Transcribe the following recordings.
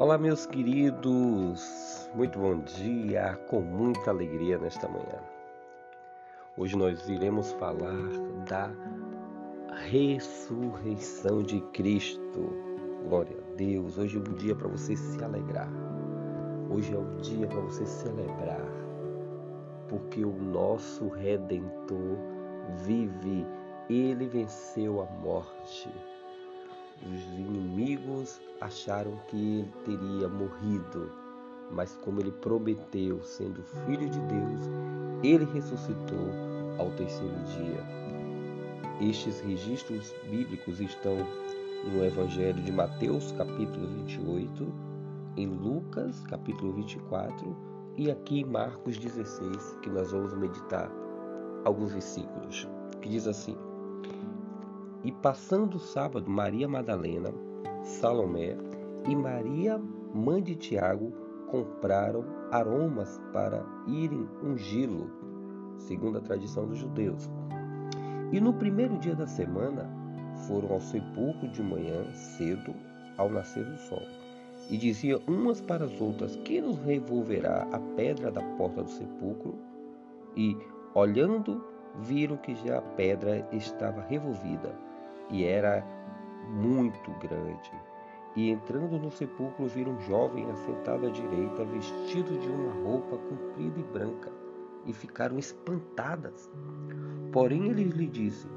Olá, meus queridos, muito bom dia, com muita alegria nesta manhã. Hoje nós iremos falar da ressurreição de Cristo. Glória a Deus. Hoje é um dia para você se alegrar. Hoje é um dia para você celebrar, porque o nosso redentor vive. Ele venceu a morte os inimigos acharam que ele teria morrido, mas como ele prometeu, sendo filho de Deus, ele ressuscitou ao terceiro dia. Estes registros bíblicos estão no Evangelho de Mateus, capítulo 28, em Lucas, capítulo 24 e aqui em Marcos 16, que nós vamos meditar alguns versículos, que diz assim: e passando o sábado, Maria Madalena, Salomé e Maria, mãe de Tiago, compraram aromas para irem ungí-lo, segundo a tradição dos judeus. E no primeiro dia da semana foram ao sepulcro de manhã cedo, ao nascer do sol. E diziam umas para as outras: Quem nos revolverá a pedra da porta do sepulcro? E, olhando, viram que já a pedra estava revolvida e era muito grande. E entrando no sepulcro, viram um jovem assentado à direita, vestido de uma roupa comprida e branca, e ficaram espantadas. Porém, ele lhe disse: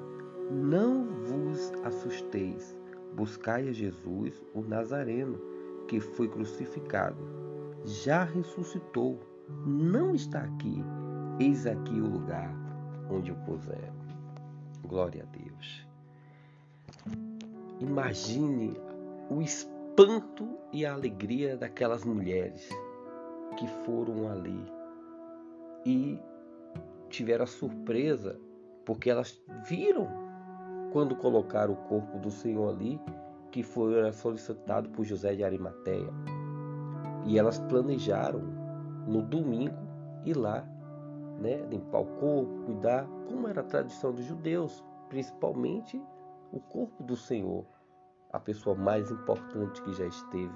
Não vos assusteis, buscai a Jesus, o Nazareno, que foi crucificado. Já ressuscitou, não está aqui, eis aqui o lugar onde o puseram. Glória a Deus. Imagine o espanto e a alegria daquelas mulheres que foram ali e tiveram a surpresa porque elas viram quando colocaram o corpo do Senhor ali que foi solicitado por José de Arimateia. E elas planejaram no domingo ir lá, né, limpar o corpo, cuidar, como era a tradição dos judeus, principalmente o corpo do Senhor, a pessoa mais importante que já esteve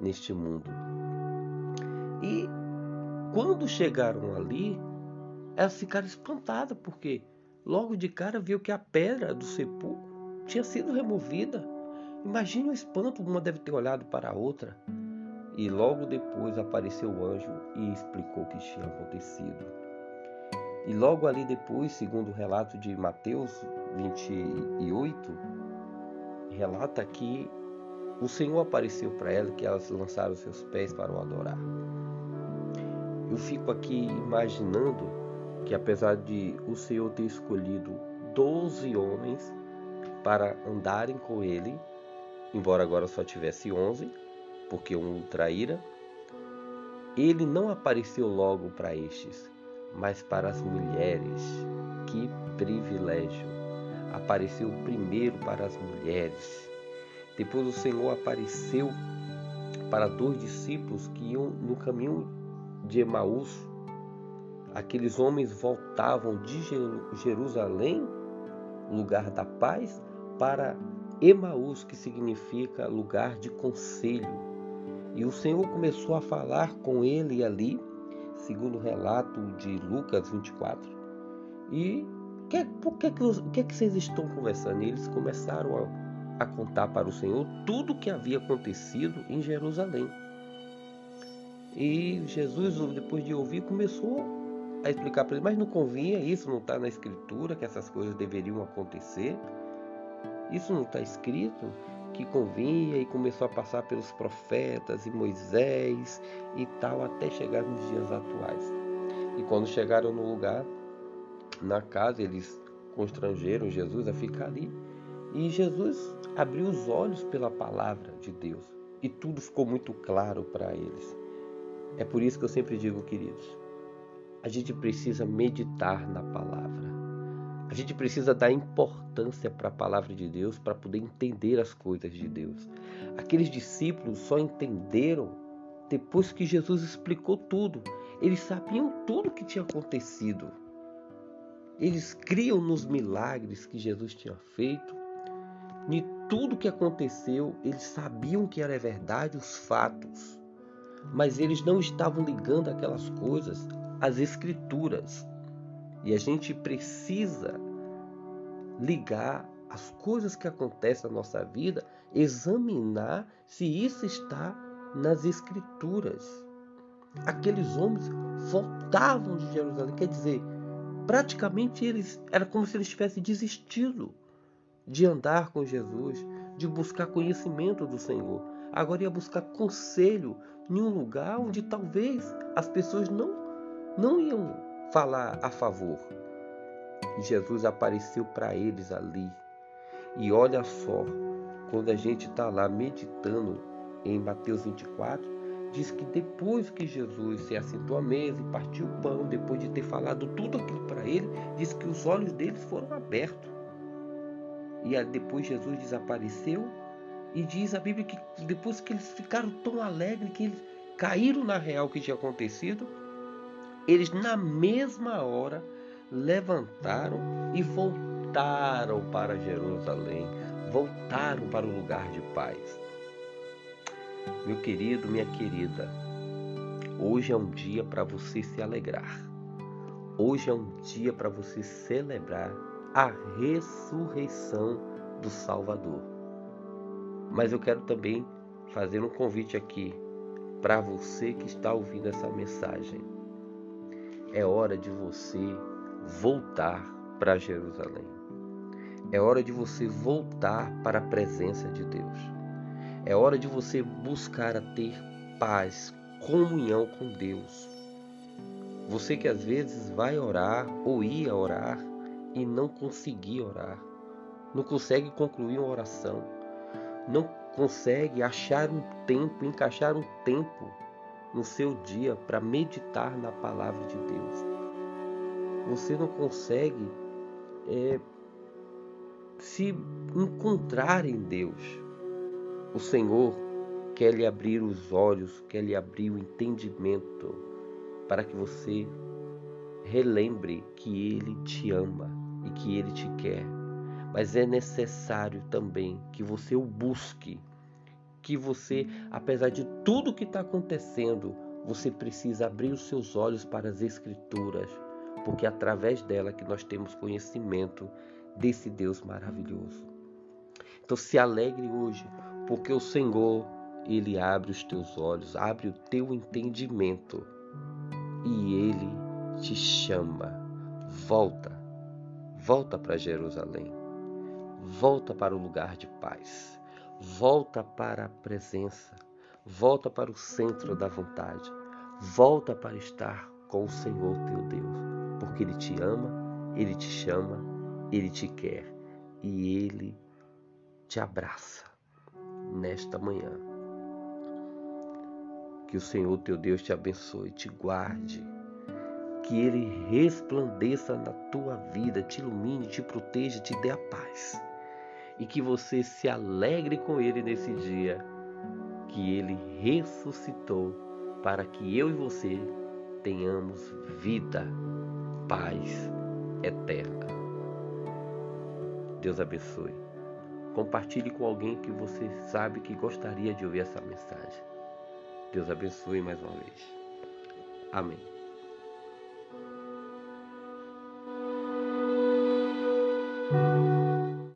neste mundo. E quando chegaram ali, elas ficaram espantadas, porque logo de cara viu que a pedra do sepulcro tinha sido removida. Imagine o espanto, uma deve ter olhado para a outra. E logo depois apareceu o anjo e explicou o que tinha acontecido. E logo ali depois, segundo o relato de Mateus 28, relata que o Senhor apareceu para ela, que elas lançaram seus pés para o adorar. Eu fico aqui imaginando que apesar de o Senhor ter escolhido 12 homens para andarem com ele, embora agora só tivesse 11, porque um o traíra, ele não apareceu logo para estes, mas para as mulheres. Que privilégio! Apareceu primeiro para as mulheres. Depois o Senhor apareceu para dois discípulos que iam no caminho de Emaús. Aqueles homens voltavam de Jerusalém, lugar da paz, para Emaús, que significa lugar de conselho. E o Senhor começou a falar com ele ali segundo o relato de Lucas 24. E que, por que, que, que, vocês estão conversando? E eles começaram a, a contar para o Senhor tudo o que havia acontecido em Jerusalém. E Jesus, depois de ouvir, começou a explicar para eles, mas não convinha, isso não está na escritura, que essas coisas deveriam acontecer. Isso não está escrito que convinha e começou a passar pelos profetas e Moisés e tal até chegar nos dias atuais. E quando chegaram no lugar, na casa, eles constrangeram Jesus a ficar ali. E Jesus abriu os olhos pela palavra de Deus e tudo ficou muito claro para eles. É por isso que eu sempre digo, queridos, a gente precisa meditar na palavra. A gente precisa dar importância para a palavra de Deus para poder entender as coisas de Deus. Aqueles discípulos só entenderam depois que Jesus explicou tudo. Eles sabiam tudo o que tinha acontecido. Eles criam nos milagres que Jesus tinha feito, em tudo que aconteceu, eles sabiam que era verdade, os fatos, mas eles não estavam ligando aquelas coisas às escrituras. E a gente precisa ligar as coisas que acontecem na nossa vida, examinar se isso está nas escrituras. Aqueles homens voltavam de Jerusalém, quer dizer, praticamente eles era como se eles tivessem desistido de andar com Jesus, de buscar conhecimento do Senhor. Agora ia buscar conselho em um lugar onde talvez as pessoas não, não iam falar a favor. Jesus apareceu para eles ali. E olha só, quando a gente está lá meditando em Mateus 24, diz que depois que Jesus se assentou à mesa e partiu o pão, depois de ter falado tudo aquilo para ele, diz que os olhos deles foram abertos. E depois Jesus desapareceu. E diz a Bíblia que depois que eles ficaram tão alegres que eles caíram na real que tinha acontecido, eles na mesma hora levantaram e voltaram para Jerusalém, voltaram para o lugar de paz. Meu querido, minha querida, hoje é um dia para você se alegrar. Hoje é um dia para você celebrar a ressurreição do Salvador. Mas eu quero também fazer um convite aqui para você que está ouvindo essa mensagem. É hora de você voltar para Jerusalém. É hora de você voltar para a presença de Deus. É hora de você buscar a ter paz, comunhão com Deus. Você que às vezes vai orar ou ia orar e não conseguir orar, não consegue concluir uma oração, não consegue achar um tempo, encaixar um tempo no seu dia para meditar na palavra de Deus. Você não consegue é, se encontrar em Deus. O Senhor quer lhe abrir os olhos, quer lhe abrir o entendimento, para que você relembre que Ele te ama e que Ele te quer. Mas é necessário também que você o busque, que você, apesar de tudo que está acontecendo, você precisa abrir os seus olhos para as Escrituras, porque é através dela que nós temos conhecimento desse Deus maravilhoso. Então se alegre hoje, porque o Senhor, ele abre os teus olhos, abre o teu entendimento. E ele te chama. Volta, volta para Jerusalém, volta para o lugar de paz, volta para a presença, volta para o centro da vontade, volta para estar com o Senhor teu Deus, porque Ele te ama, Ele te chama, Ele te quer. E Ele te abraça nesta manhã. Que o Senhor teu Deus te abençoe, te guarde, que Ele resplandeça na tua vida, te ilumine, te proteja, te dê a paz. E que você se alegre com Ele nesse dia, que Ele ressuscitou para que eu e você tenhamos vida, paz eterna. Deus abençoe. Compartilhe com alguém que você sabe que gostaria de ouvir essa mensagem. Deus abençoe mais uma vez. Amém.